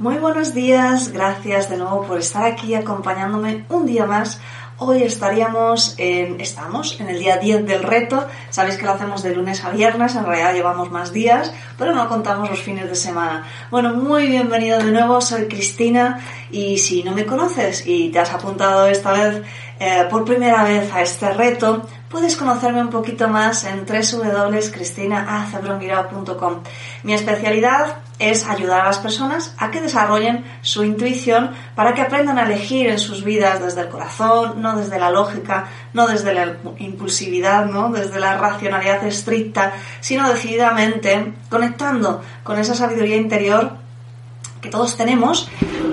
Muy buenos días, gracias de nuevo por estar aquí acompañándome un día más. Hoy estaríamos en, estamos en el día 10 del reto. Sabéis que lo hacemos de lunes a viernes, en realidad llevamos más días, pero no contamos los fines de semana. Bueno, muy bienvenido de nuevo, soy Cristina y si no me conoces y te has apuntado esta vez eh, por primera vez a este reto, puedes conocerme un poquito más en www.cristinaacebrongirao.com. Mi especialidad es ayudar a las personas a que desarrollen su intuición para que aprendan a elegir en sus vidas desde el corazón, no desde la lógica, no desde la impulsividad, no desde la racionalidad estricta, sino decididamente conectando con esa sabiduría interior que todos tenemos.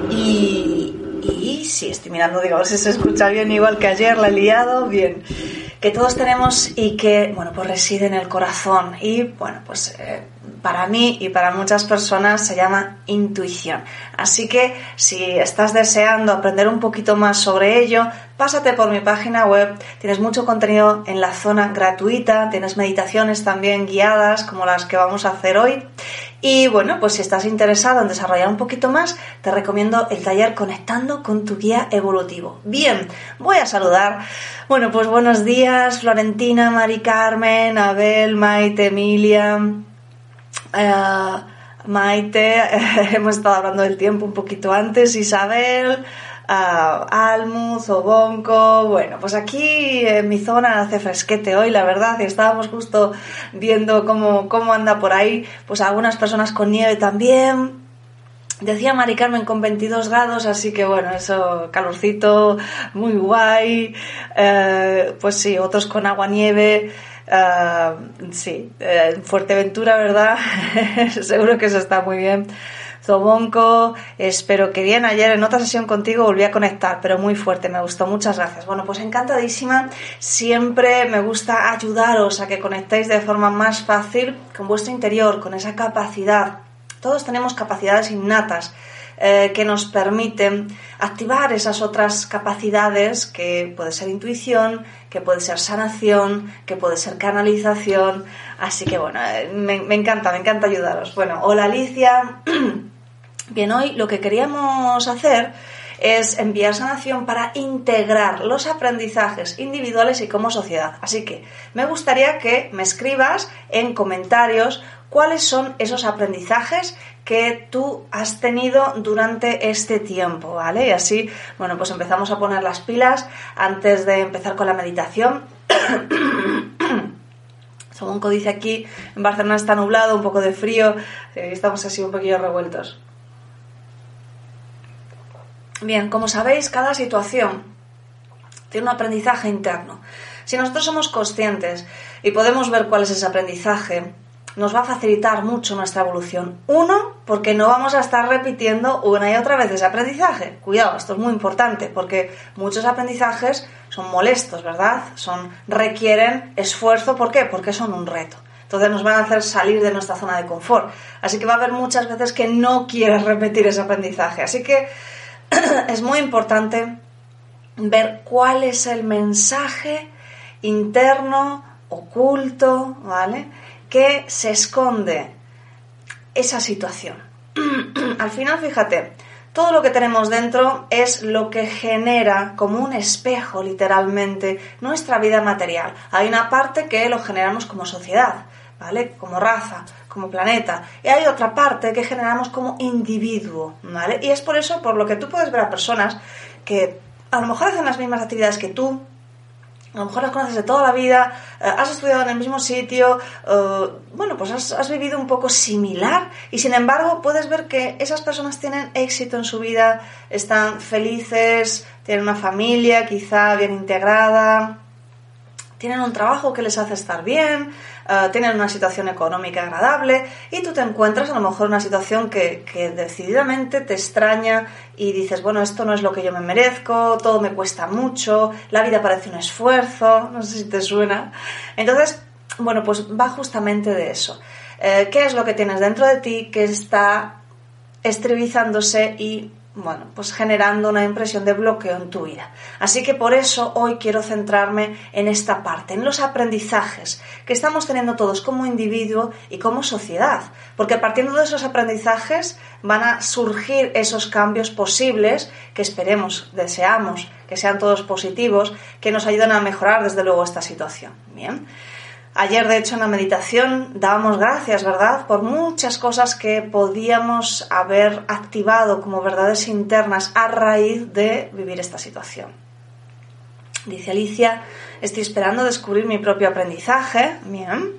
Y, y sí, estoy mirando, digo, si se escucha bien igual que ayer, la he liado, bien que todos tenemos y que, bueno, pues reside en el corazón. Y, bueno, pues eh, para mí y para muchas personas se llama intuición. Así que si estás deseando aprender un poquito más sobre ello, pásate por mi página web. Tienes mucho contenido en la zona gratuita, tienes meditaciones también guiadas como las que vamos a hacer hoy. Y bueno, pues si estás interesado en desarrollar un poquito más, te recomiendo el taller Conectando con tu guía evolutivo. Bien, voy a saludar. Bueno, pues buenos días, Florentina, Mari Carmen, Abel, Maite, Emilia. Eh, Maite, hemos estado hablando del tiempo un poquito antes, Isabel, uh, Almuz, Obonco, bueno, pues aquí en mi zona hace fresquete hoy, la verdad, y estábamos justo viendo cómo, cómo anda por ahí, pues algunas personas con nieve también, Decía Mari Carmen con 22 grados, así que bueno, eso, calorcito, muy guay. Eh, pues sí, otros con agua nieve. Uh, sí, eh, Fuerteventura, ¿verdad? Seguro que eso está muy bien. Zobonco, espero que bien. Ayer en otra sesión contigo volví a conectar, pero muy fuerte, me gustó. Muchas gracias. Bueno, pues encantadísima. Siempre me gusta ayudaros a que conectéis de forma más fácil con vuestro interior, con esa capacidad. Todos tenemos capacidades innatas eh, que nos permiten activar esas otras capacidades que puede ser intuición, que puede ser sanación, que puede ser canalización. Así que bueno, eh, me, me encanta, me encanta ayudaros. Bueno, hola Alicia. Bien, hoy lo que queríamos hacer es enviar sanación para integrar los aprendizajes individuales y como sociedad. Así que me gustaría que me escribas en comentarios cuáles son esos aprendizajes que tú has tenido durante este tiempo, ¿vale? Y así, bueno, pues empezamos a poner las pilas antes de empezar con la meditación. Somonco dice aquí, en Barcelona está nublado, un poco de frío, eh, estamos así un poquillo revueltos. Bien, como sabéis, cada situación tiene un aprendizaje interno. Si nosotros somos conscientes y podemos ver cuál es ese aprendizaje, nos va a facilitar mucho nuestra evolución. Uno, porque no vamos a estar repitiendo una y otra vez ese aprendizaje. Cuidado, esto es muy importante, porque muchos aprendizajes son molestos, ¿verdad? Son, requieren esfuerzo. ¿Por qué? Porque son un reto. Entonces nos van a hacer salir de nuestra zona de confort. Así que va a haber muchas veces que no quieres repetir ese aprendizaje. Así que es muy importante ver cuál es el mensaje interno, oculto, ¿vale? Que se esconde esa situación. Al final, fíjate, todo lo que tenemos dentro es lo que genera como un espejo, literalmente, nuestra vida material. Hay una parte que lo generamos como sociedad, ¿vale? Como raza, como planeta. Y hay otra parte que generamos como individuo, ¿vale? Y es por eso por lo que tú puedes ver a personas que a lo mejor hacen las mismas actividades que tú, a lo mejor las conoces de toda la vida, eh, has estudiado en el mismo sitio, eh, bueno, pues has, vivido un poco similar y sin embargo puedes ver que esas personas tienen éxito en su vida, están felices, tienen una familia quizá bien integrada, tienen un trabajo que les hace estar bien, eh, tienen una situación económica agradable y tú te encuentras a lo mejor una situación que, que decididamente te extraña y dices, bueno, esto no es lo que yo me merezco, todo me cuesta mucho, la vida parece un esfuerzo, no sé si te suena. Entonces, bueno, pues va justamente de eso. Eh, ¿Qué es lo que tienes dentro de ti que está estribizándose y bueno, pues generando una impresión de bloqueo en tu vida. Así que por eso hoy quiero centrarme en esta parte, en los aprendizajes que estamos teniendo todos como individuo y como sociedad, porque partiendo de esos aprendizajes van a surgir esos cambios posibles que esperemos, deseamos que sean todos positivos, que nos ayuden a mejorar desde luego esta situación. Bien. Ayer, de hecho, en la meditación dábamos gracias, ¿verdad?, por muchas cosas que podíamos haber activado como verdades internas a raíz de vivir esta situación. Dice Alicia, estoy esperando descubrir mi propio aprendizaje. Bien.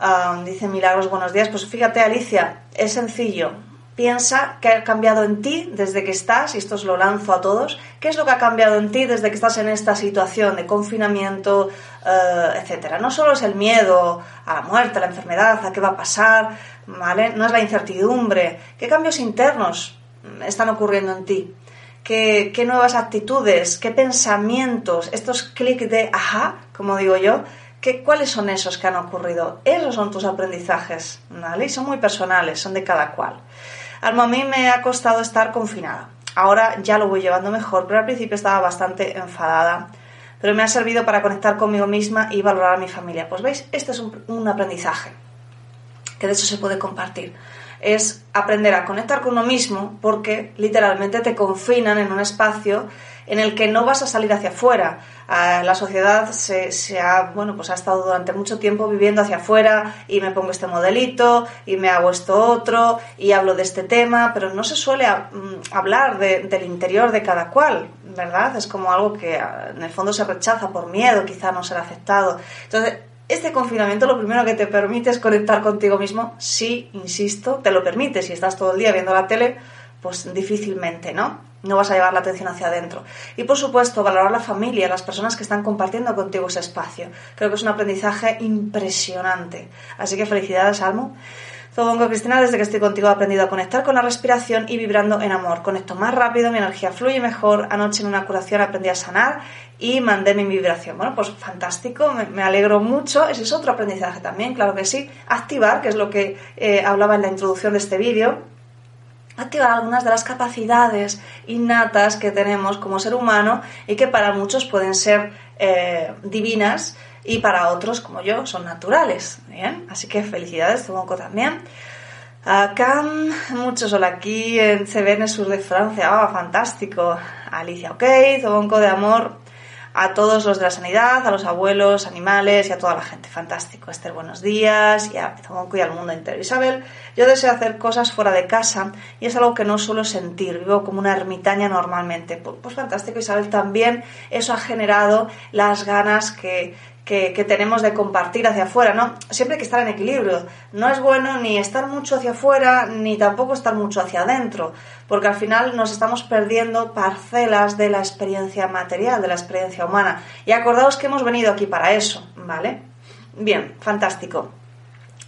Ah, dice Milagros, buenos días. Pues fíjate, Alicia, es sencillo. Piensa qué ha cambiado en ti desde que estás, y esto os lo lanzo a todos, qué es lo que ha cambiado en ti desde que estás en esta situación de confinamiento, eh, etcétera. No solo es el miedo a la muerte, a la enfermedad, a qué va a pasar, ¿vale? No es la incertidumbre. ¿Qué cambios internos están ocurriendo en ti? ¿Qué, nuevas actitudes? ¿Qué pensamientos? Estos clics de ajá, como digo yo, ¿Qué, ¿Cuáles son esos que han ocurrido? Esos son tus aprendizajes, ¿vale? Y son muy personales, son de cada cual. A mí me ha costado estar confinada. Ahora ya lo voy llevando mejor, pero al principio estaba bastante enfadada. Pero me ha servido para conectar conmigo misma y valorar a mi familia. Pues veis, este es un, aprendizaje que de hecho se puede compartir. Es aprender a conectar con uno mismo porque literalmente te confinan en un espacio en el que no vas a salir hacia afuera. Ah, la sociedad se, ha, bueno, pues ha estado durante mucho tiempo viviendo hacia afuera y me pongo este modelito y me hago esto otro y hablo de este tema, pero no se suele mm, hablar del interior de cada cual, ¿verdad? Es como algo que ah, en el fondo se rechaza por miedo, quizá no ser aceptado. Entonces, este confinamiento lo primero que te permite es conectar contigo mismo, sí, insisto, te lo permite, si estás todo el día viendo la tele, pues difícilmente, ¿no? No vas a llevar la atención hacia adentro. Y por supuesto, valorar la familia, las personas que están compartiendo contigo ese espacio. Creo que es un aprendizaje impresionante. Así que felicidades, Almo. Zobongo Cristina, desde que estoy contigo he aprendido a conectar con la respiración y vibrando en amor. Conecto más rápido, mi energía fluye mejor. Anoche en una curación aprendí a sanar y mandé mi vibración. Bueno, pues fantástico, me, alegro mucho. Ese es otro aprendizaje también, claro que sí. Activar, que es lo que eh, hablaba en la introducción de este vídeo activar algunas de las capacidades innatas que tenemos como ser humano y que para muchos pueden ser eh, divinas y para otros, como yo, son naturales. Bien, así que felicidades, Tobonco también. Acá, muchos hola aquí en CBN Sur de Francia. Ah, fantástico. Alicia, ok. Tobonco de amor a todos los de la sanidad, a los abuelos, animales y a toda la gente. Fantástico. Esther, buenos días. Y a y al mundo entero. Isabel, yo deseo hacer cosas fuera de casa y es algo que no suelo sentir. Vivo como una ermitaña normalmente. Pues fantástico, Isabel. También eso ha generado las ganas que, que, tenemos de compartir hacia afuera, ¿no? Siempre hay que estar en equilibrio. No es bueno ni estar mucho hacia afuera, ni tampoco estar mucho hacia adentro, porque al final nos estamos perdiendo parcelas de la experiencia material, de la experiencia humana. Y acordaos que hemos venido aquí para eso, ¿vale? Bien, fantástico.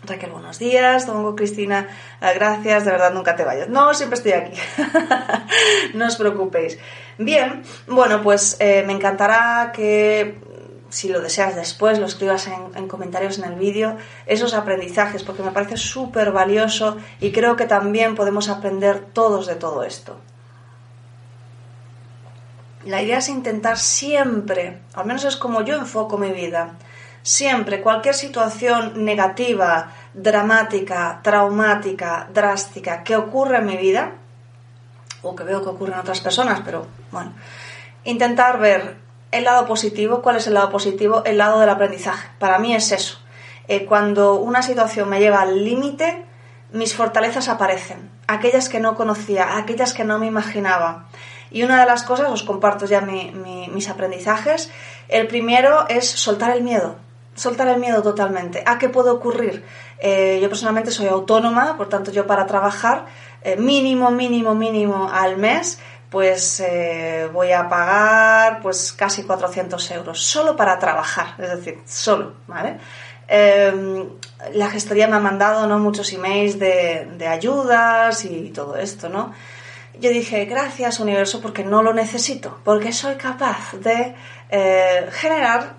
Raquel, buenos días. Domingo Cristina, gracias. De verdad, nunca te vayas. No, siempre estoy aquí. no os preocupéis. Bien, bueno, pues eh, me encantará que si lo deseas después, lo escribas en, comentarios en el vídeo, esos aprendizajes, porque me parece súper valioso y creo que también podemos aprender todos de todo esto. La idea es intentar siempre, al menos es como yo enfoco mi vida, siempre cualquier situación negativa, dramática, traumática, drástica que ocurra en mi vida, o que veo que ocurre en otras personas, pero bueno, intentar ver el lado positivo. ¿Cuál es el lado positivo? El lado del aprendizaje. Para mí es eso. Eh, cuando una situación me lleva al límite, mis fortalezas aparecen. Aquellas que no conocía, aquellas que no me imaginaba. Y una de las cosas, os comparto ya mis aprendizajes. El primero es soltar el miedo. Soltar el miedo totalmente. ¿A qué puede ocurrir? Eh, yo personalmente soy autónoma, por tanto yo para trabajar eh, mínimo, mínimo, mínimo al mes pues eh, voy a pagar pues casi 400 euros solo para trabajar, es decir, solo, ¿vale? em, la gestoría me ha mandado ¿no? muchos emails de, de ayudas y todo esto, ¿no? Yo dije, gracias universo porque no lo necesito, porque soy capaz de eh, generar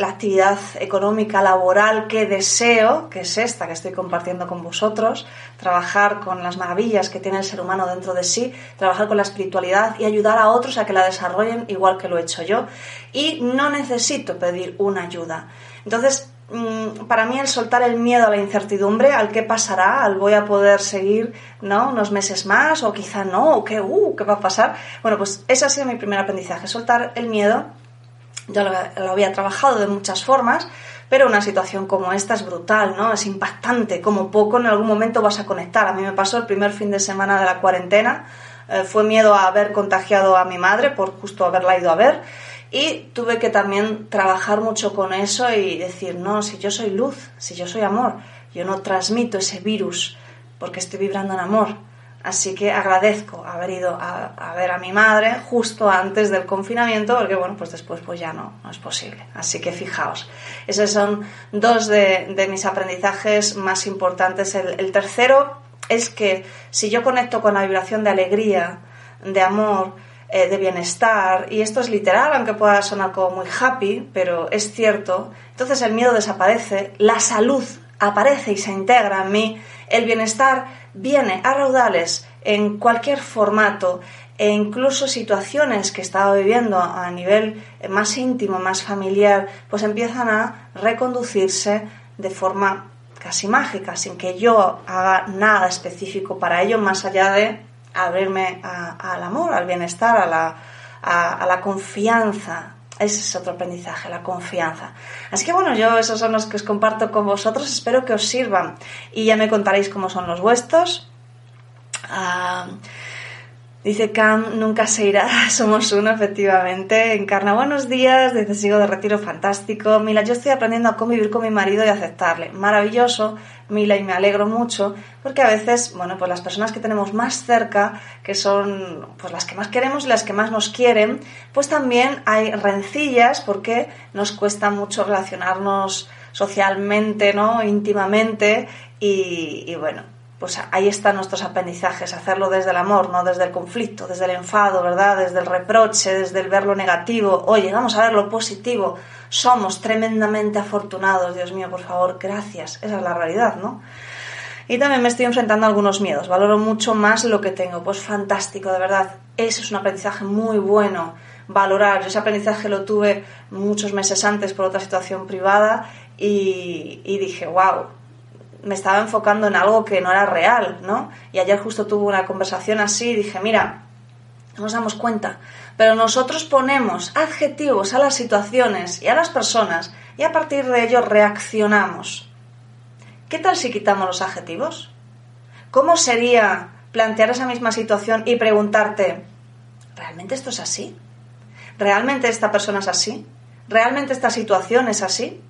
la actividad económica laboral que deseo, que es esta que estoy compartiendo con vosotros, trabajar con las maravillas que tiene el ser humano dentro de sí, trabajar con la espiritualidad y ayudar a otros a que la desarrollen igual que lo he hecho yo. Y no necesito pedir una ayuda. Entonces, mm, para mí el soltar el miedo a la incertidumbre, al qué pasará, al voy a poder seguir ¿no? unos meses más o quizá no, o qué, uh, qué va a pasar. Bueno, pues ese ha sido mi primer aprendizaje, soltar el miedo yo lo, había trabajado de muchas formas, pero una situación como esta es brutal, ¿no? Es impactante, como poco en algún momento vas a conectar. A mí me pasó el primer fin de semana de la cuarentena, eh, fue miedo a haber contagiado a mi madre por justo haberla ido a ver y tuve que también trabajar mucho con eso y decir, no, si yo soy luz, si yo soy amor, yo no transmito ese virus porque estoy vibrando en amor Así que agradezco haber ido a, ver a mi madre justo antes del confinamiento, porque bueno, pues después pues ya no, no es posible. Así que fijaos, esos son dos de, mis aprendizajes más importantes. El, tercero es que si yo conecto con la vibración de alegría, de amor, eh, de bienestar, y esto es literal, aunque pueda sonar como muy happy, pero es cierto, entonces el miedo desaparece, la salud aparece y se integra en mí, el bienestar viene a raudales en cualquier formato e incluso situaciones que estaba viviendo a nivel más íntimo, más familiar, pues empiezan a reconducirse de forma casi mágica, sin que yo haga nada específico para ello, más allá de abrirme al amor, al bienestar, a la, a la confianza. Ese es otro aprendizaje, la confianza. Así que bueno, yo esos son los que os comparto con vosotros, espero que os sirvan y ya me contaréis cómo son los vuestros. Ah, dice Cam, nunca se irá, somos uno, efectivamente. Encarna, buenos días, dice sigo de retiro, fantástico. Mila, yo estoy aprendiendo a convivir con mi marido y aceptarle. Maravilloso, Mila, y me alegro mucho, porque a veces, bueno, pues las personas que tenemos más cerca, que son pues las que más queremos y las que más nos quieren, pues también hay rencillas porque nos cuesta mucho relacionarnos socialmente, ¿no? íntimamente y, y bueno, pues ahí están nuestros aprendizajes, hacerlo desde el amor, no desde el conflicto, desde el enfado, ¿verdad? Desde el reproche, desde el ver lo negativo. Oye, vamos a ver lo positivo. Somos tremendamente afortunados, Dios mío, por favor, gracias. Esa es la realidad, ¿no? Y también me estoy enfrentando a algunos miedos. Valoro mucho más lo que tengo. Pues fantástico, de verdad. Eso es un aprendizaje muy bueno. Valorar. Yo ese aprendizaje lo tuve muchos meses antes por otra situación privada y, y dije, wow, me estaba enfocando en algo que no era real, ¿no? Y ayer justo tuve una conversación así y dije, mira, no nos damos cuenta, pero nosotros ponemos adjetivos a las situaciones y a las personas y a partir de ello reaccionamos. ¿Qué tal si quitamos los adjetivos? ¿Cómo sería plantear esa misma situación y preguntarte, ¿realmente esto es así? ¿Realmente esta persona es así? ¿Realmente esta situación es así?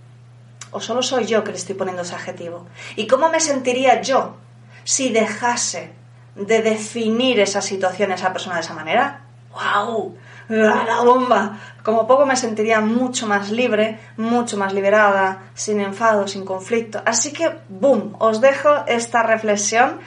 ¿O solo soy yo que le estoy poniendo ese adjetivo? ¿Y cómo me sentiría yo si dejase de definir esa situación, esa persona de esa manera? ¡Wow! ¡La bomba! Como poco me sentiría mucho más libre, mucho más liberada, sin enfado, sin conflicto. Así que, ¡boom! Os dejo esta reflexión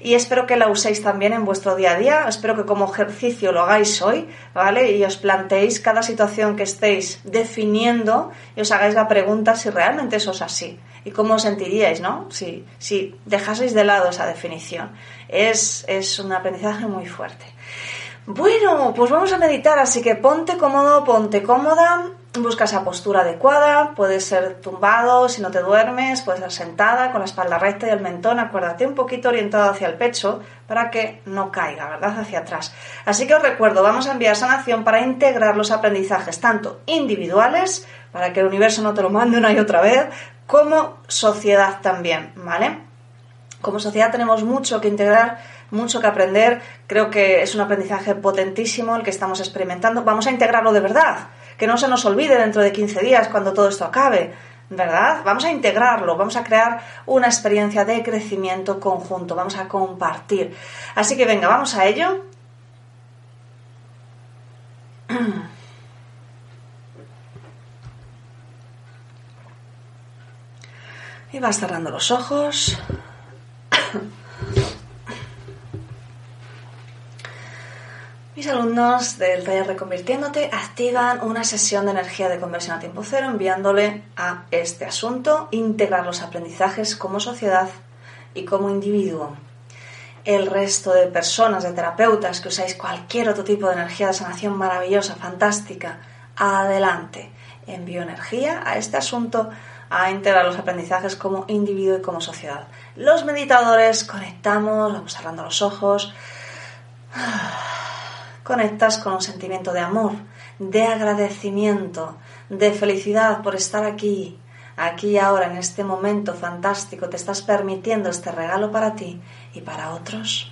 y espero que la uséis también en vuestro día a día. Espero que como ejercicio lo hagáis hoy, ¿vale? Y os planteéis cada situación que estéis definiendo y os hagáis la pregunta si realmente eso es así y cómo os sentiríais, ¿no? Si, si dejaseis de lado esa definición. Es, es un aprendizaje muy fuerte. Bueno, pues vamos a meditar, así que ponte cómodo, ponte cómoda, busca esa postura adecuada, puedes ser tumbado si no te duermes, puedes ser sentada con la espalda recta y el mentón, acuérdate un poquito orientado hacia el pecho para que no caiga, ¿verdad? Hacia atrás. Así que os recuerdo, vamos a enviar sanación para integrar los aprendizajes tanto individuales, para que el universo no te lo mande una y otra vez, como sociedad también, ¿vale? Como sociedad tenemos mucho que integrar mucho que aprender. Creo que es un aprendizaje potentísimo el que estamos experimentando. Vamos a integrarlo de verdad, que no se nos olvide dentro de 15 días cuando todo esto acabe. ¿Verdad? Vamos a integrarlo, vamos a crear una experiencia de crecimiento conjunto, vamos a compartir. Así que venga, vamos a ello. Y vas cerrando los ojos. Mis alumnos del taller Reconvirtiéndote activan una sesión de energía de conversión a tiempo cero enviándole a este asunto integrar los aprendizajes como sociedad y como individuo. El resto de personas, de terapeutas que usáis cualquier otro tipo de energía de sanación maravillosa, fantástica, adelante. Envío energía a este asunto a integrar los aprendizajes como individuo y como sociedad. Los meditadores conectamos, vamos cerrando los ojos, conectas con un sentimiento de amor, de agradecimiento, de felicidad por estar aquí, aquí ahora, en este momento fantástico, te estás permitiendo este regalo para ti y para otros.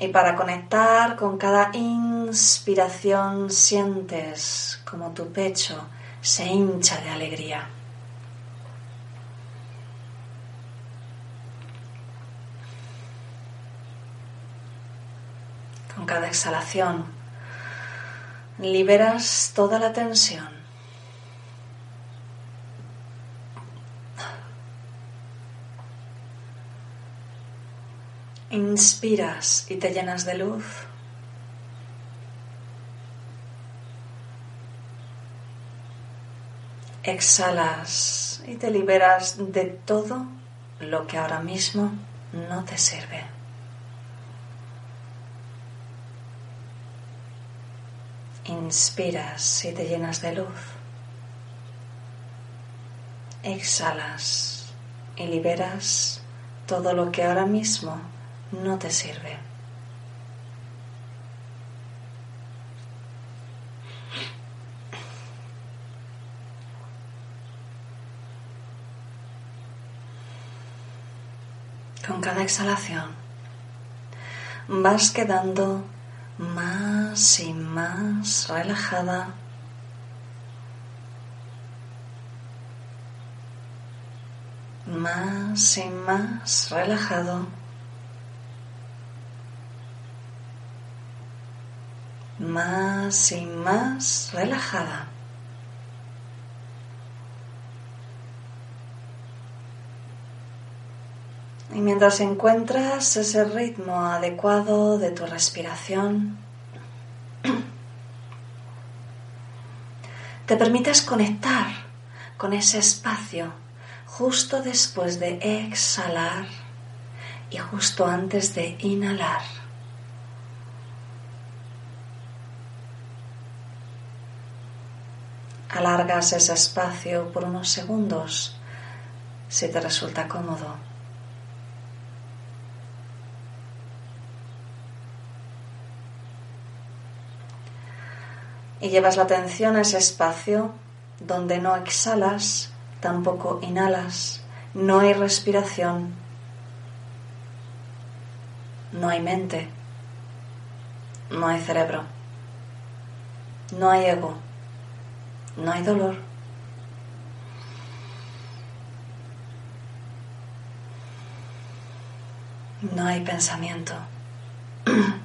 Y para conectar con cada inspiración sientes como tu pecho se hincha de alegría. Cada exhalación liberas toda la tensión. Inspiras y te llenas de luz. Exhalas y te liberas de todo lo que ahora mismo no te sirve. Inspiras y te llenas de luz. Exhalas y liberas todo lo que ahora mismo no te sirve. Con cada exhalación vas quedando más y más relajada. Más y más relajado. Más y más relajada. Y mientras encuentras ese ritmo adecuado de tu respiración, te permites conectar con ese espacio justo después de exhalar y justo antes de inhalar. Alargas ese espacio por unos segundos si te resulta cómodo. Y llevas la atención a ese espacio donde no exhalas, tampoco inhalas, no hay respiración, no hay mente, no hay cerebro, no hay ego, no hay dolor. No hay pensamiento.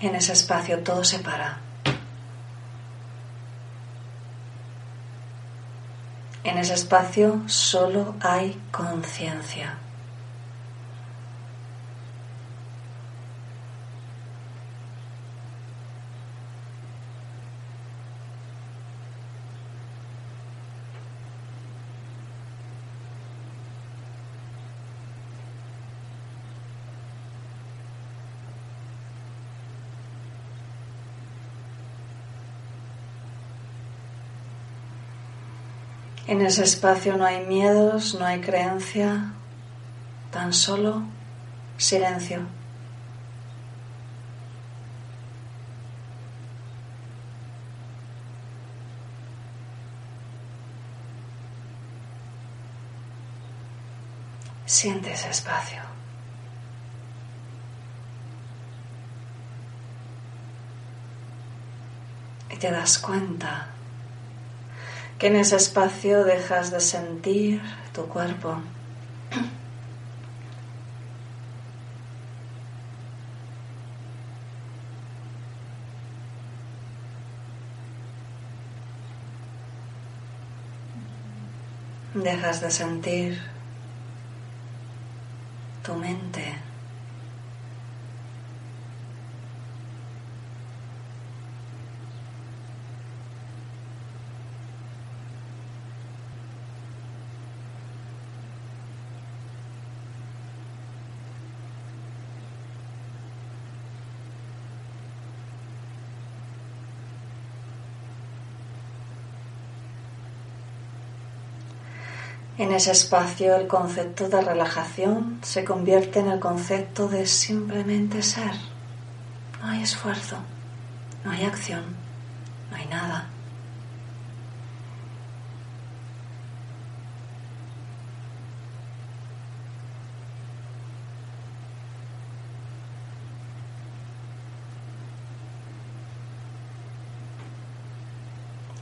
En ese espacio todo se para. En ese espacio solo hay conciencia. En ese espacio no hay miedos, no hay creencia, tan solo silencio. Siente ese espacio. Y te das cuenta que en ese espacio dejas de sentir tu cuerpo. Dejas de sentir tu mente. En ese espacio el concepto de relajación se convierte en el concepto de simplemente ser. No hay esfuerzo, no hay acción, no hay nada.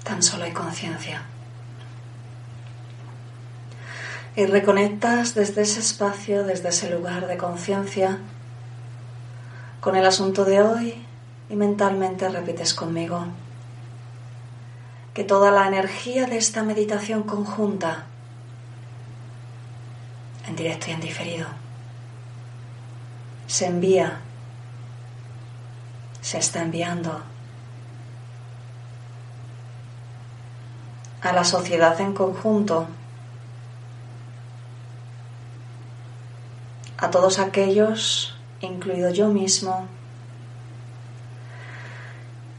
Tan solo hay conciencia y reconectas desde ese espacio, desde ese lugar de conciencia con el asunto de hoy y mentalmente repites conmigo que toda la energía de esta meditación conjunta, en directo y en diferido, se envía, se está enviando a la sociedad en conjunto a todos aquellos, incluido yo mismo,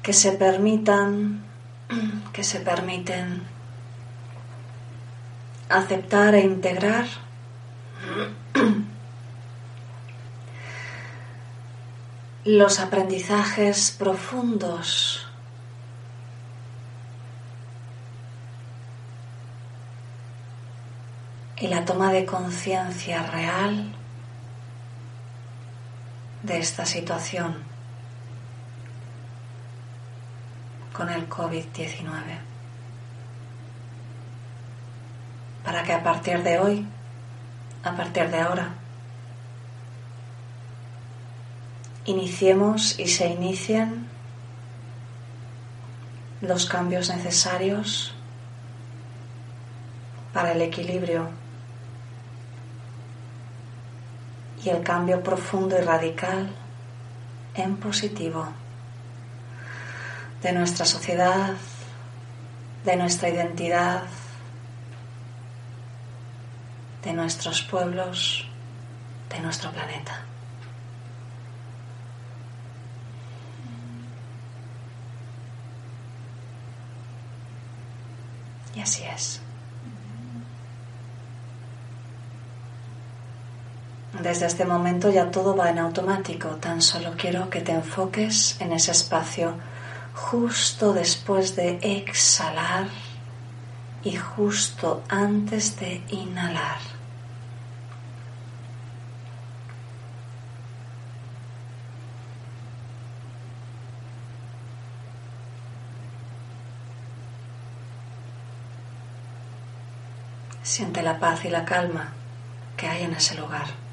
que se permitan, que se permiten aceptar e integrar los aprendizajes profundos y la toma de conciencia real de esta situación con el COVID-19. Para que a partir de hoy, a partir de ahora, iniciemos y se inicien los cambios necesarios para el equilibrio y el cambio profundo y radical en positivo de nuestra sociedad, de nuestra identidad, de nuestros pueblos, de nuestro planeta. Y así es. Desde este momento ya todo va en automático, tan solo quiero que te enfoques en ese espacio justo después de exhalar y justo antes de inhalar. Siente la paz y la calma que hay en ese lugar.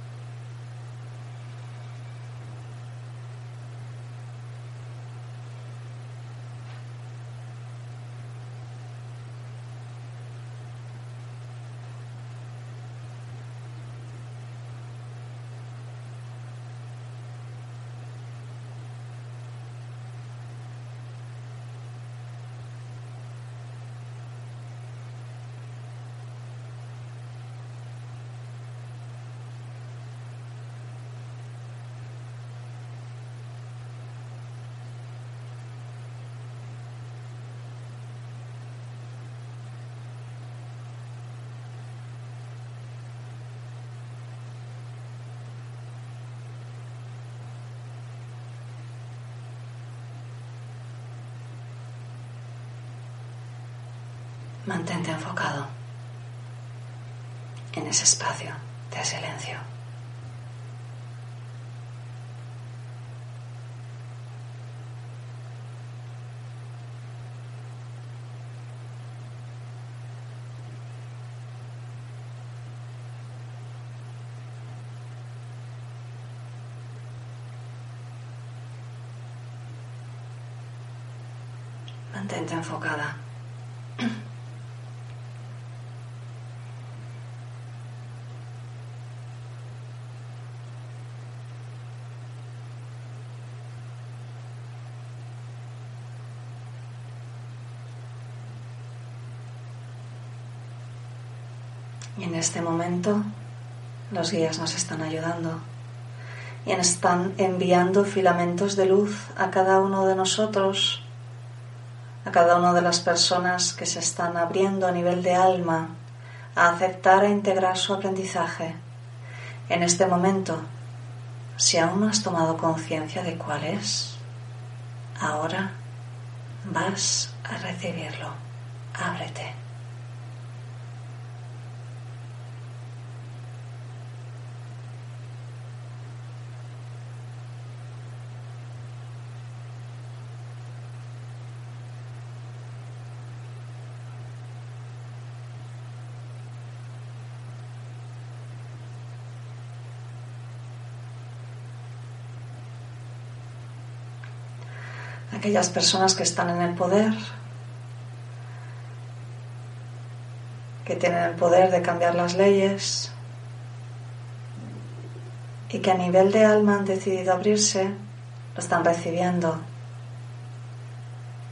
Mantente enfocado en ese espacio de silencio. Mantente enfocada Y en este momento los guías nos están ayudando y están enviando filamentos de luz a cada uno de nosotros, a cada una de las personas que se están abriendo a nivel de alma a aceptar e integrar su aprendizaje. En este momento, si aún no has tomado conciencia de cuál es, ahora vas a recibirlo. Ábrete. Aquellas personas que están en el poder, que tienen el poder de cambiar las leyes y que a nivel de alma han decidido abrirse, lo están recibiendo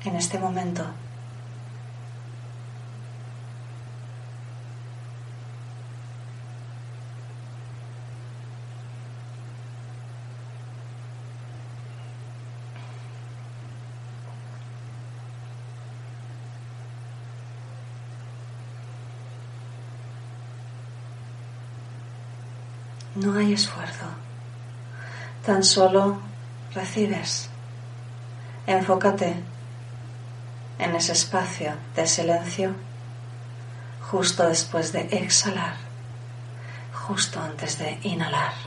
en este momento. No hay esfuerzo, tan solo recibes. Enfócate en ese espacio de silencio justo después de exhalar, justo antes de inhalar.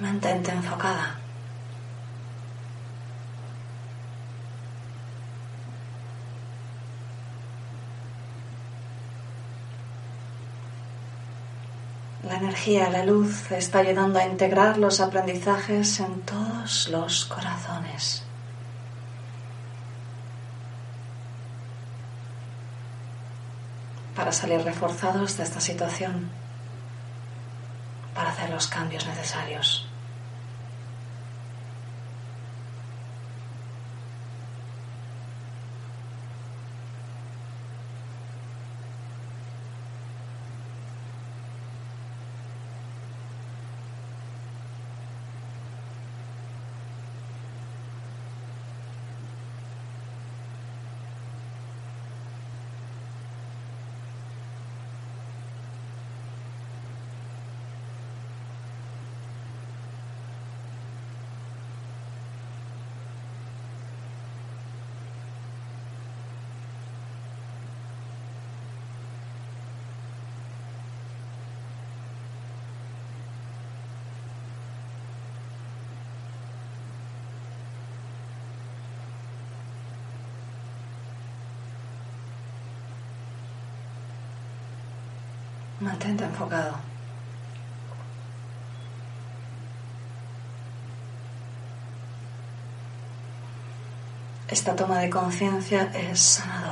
Mantente enfocada. La energía, la luz está ayudando a integrar los aprendizajes en todos los corazones. Para salir reforzados de esta situación, para hacer los cambios necesarios. Mantente enfocado. esta toma de conciencia es sanadora.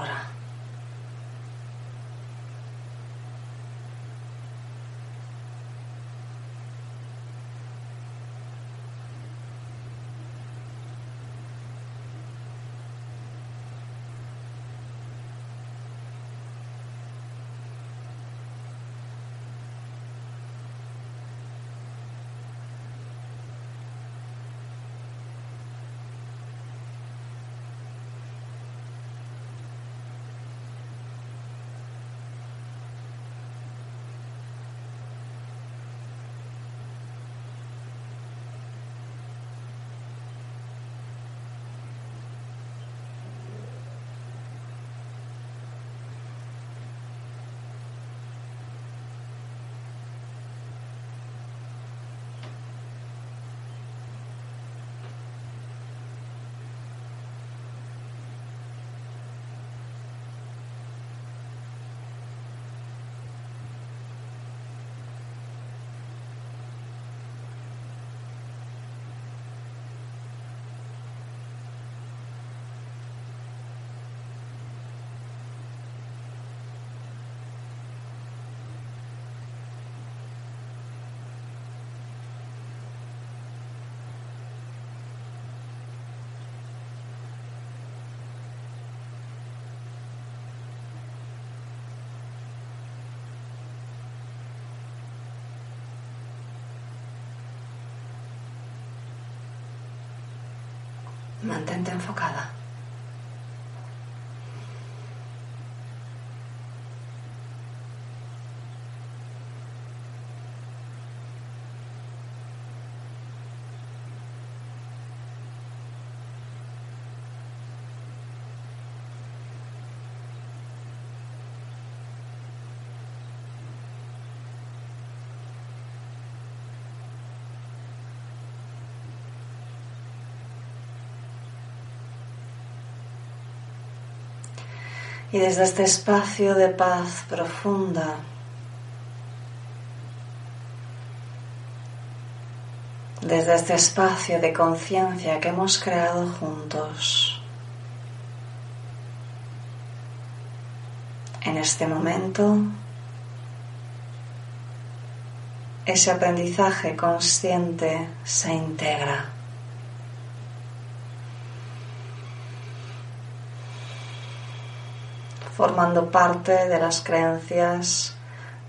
Mantente enfocada. Y desde este espacio de paz profunda, desde este espacio de conciencia que hemos creado juntos, en este momento, ese aprendizaje consciente se integra. Formando parte de las creencias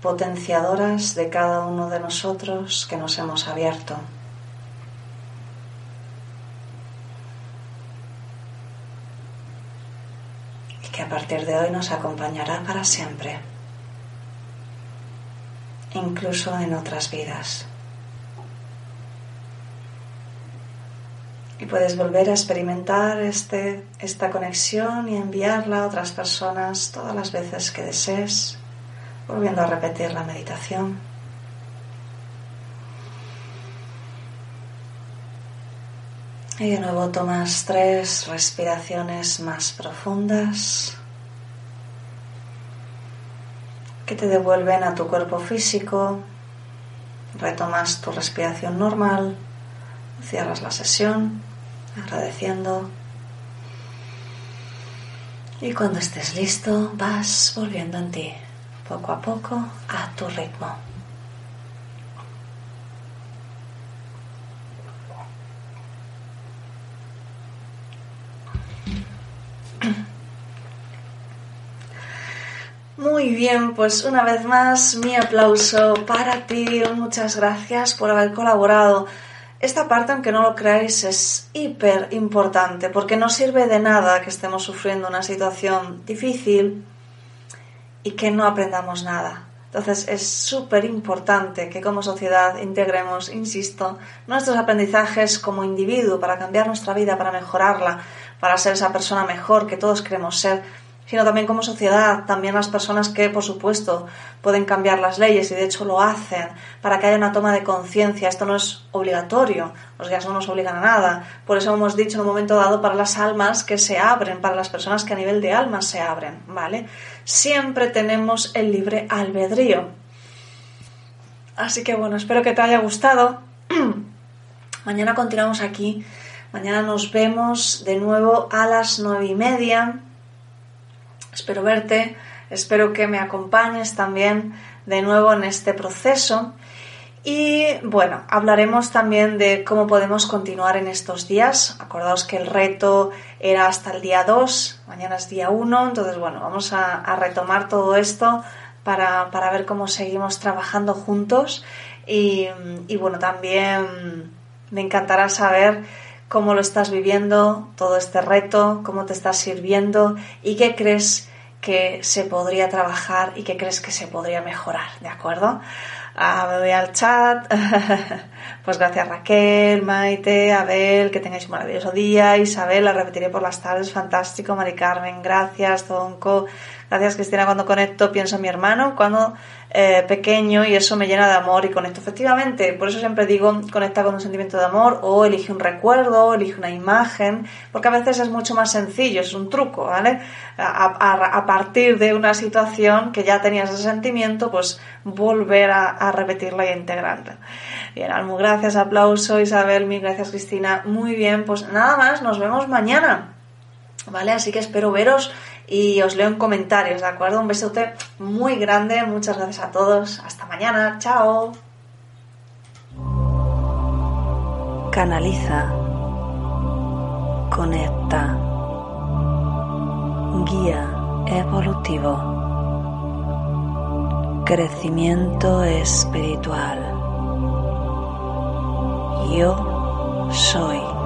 potenciadoras de cada uno de nosotros que nos hemos abierto. Y que a partir de hoy nos acompañará para siempre, incluso en otras vidas. Y puedes volver a experimentar este, esta conexión y enviarla a otras personas todas las veces que desees, volviendo a repetir la meditación. Y de nuevo tomas tres respiraciones más profundas que te devuelven a tu cuerpo físico. Retomas tu respiración normal, cierras la sesión agradeciendo. Y cuando estés listo, vas volviendo en ti, poco a poco, a tu ritmo. Muy bien, pues una vez más mi aplauso para ti. Muchas gracias por haber colaborado esta parte, aunque no lo creáis, es hiper importante porque no sirve de nada que estemos sufriendo una situación difícil y que no aprendamos nada. Entonces es súper importante que como sociedad integremos, insisto, nuestros aprendizajes como individuo para cambiar nuestra vida, para mejorarla, para ser esa persona mejor que todos queremos ser sino también como sociedad, también las personas que, por supuesto, pueden cambiar las leyes y de hecho lo hacen para que haya una toma de conciencia. Esto no es obligatorio, los guías no nos obligan a nada. Por eso hemos dicho en un momento dado para las almas que se abren, para las personas que a nivel de almas se abren, ¿vale? Siempre tenemos el libre albedrío. Así que bueno, espero que te haya gustado. Mañana continuamos aquí Mañana nos vemos de nuevo a las nueve y media. Espero verte, espero que me acompañes también de nuevo en este proceso. Y bueno, hablaremos también de cómo podemos continuar en estos días. Acordaos que el reto era hasta el día 2, mañana es día 1, entonces bueno, vamos a, retomar todo esto para, ver cómo seguimos trabajando juntos. Y, y bueno, también me encantará saber cómo lo estás viviendo, todo este reto, cómo te estás sirviendo y qué crees que se podría trabajar y qué crees que se podría mejorar, ¿de acuerdo? Al chat. pues gracias Raquel, Maite, Abel, que tengáis un maravilloso día. Isabel, la repetiré por las tardes, fantástico. Mari Carmen, gracias. Zonco, gracias Cristina. Cuando conecto pienso en mi hermano. Cuando eh, pequeño y eso me llena de amor y conecto. Efectivamente, por eso siempre digo conecta con un sentimiento de amor o elige un recuerdo, elige una imagen, porque a veces es mucho más sencillo, es un truco, ¿vale? A, partir de una situación que ya tenías ese sentimiento, pues volver a, repetirla y integrarla. Bien, Almu, gracias, aplauso, Isabel, mil gracias, Cristina. Muy bien, pues nada más, nos vemos mañana. ¿Vale? Así que espero veros y os leo en comentarios, ¿de acuerdo? Un besote muy grande, muchas gracias a todos, hasta mañana, chao. Canaliza, conecta, guía evolutivo, crecimiento espiritual. Yo soy.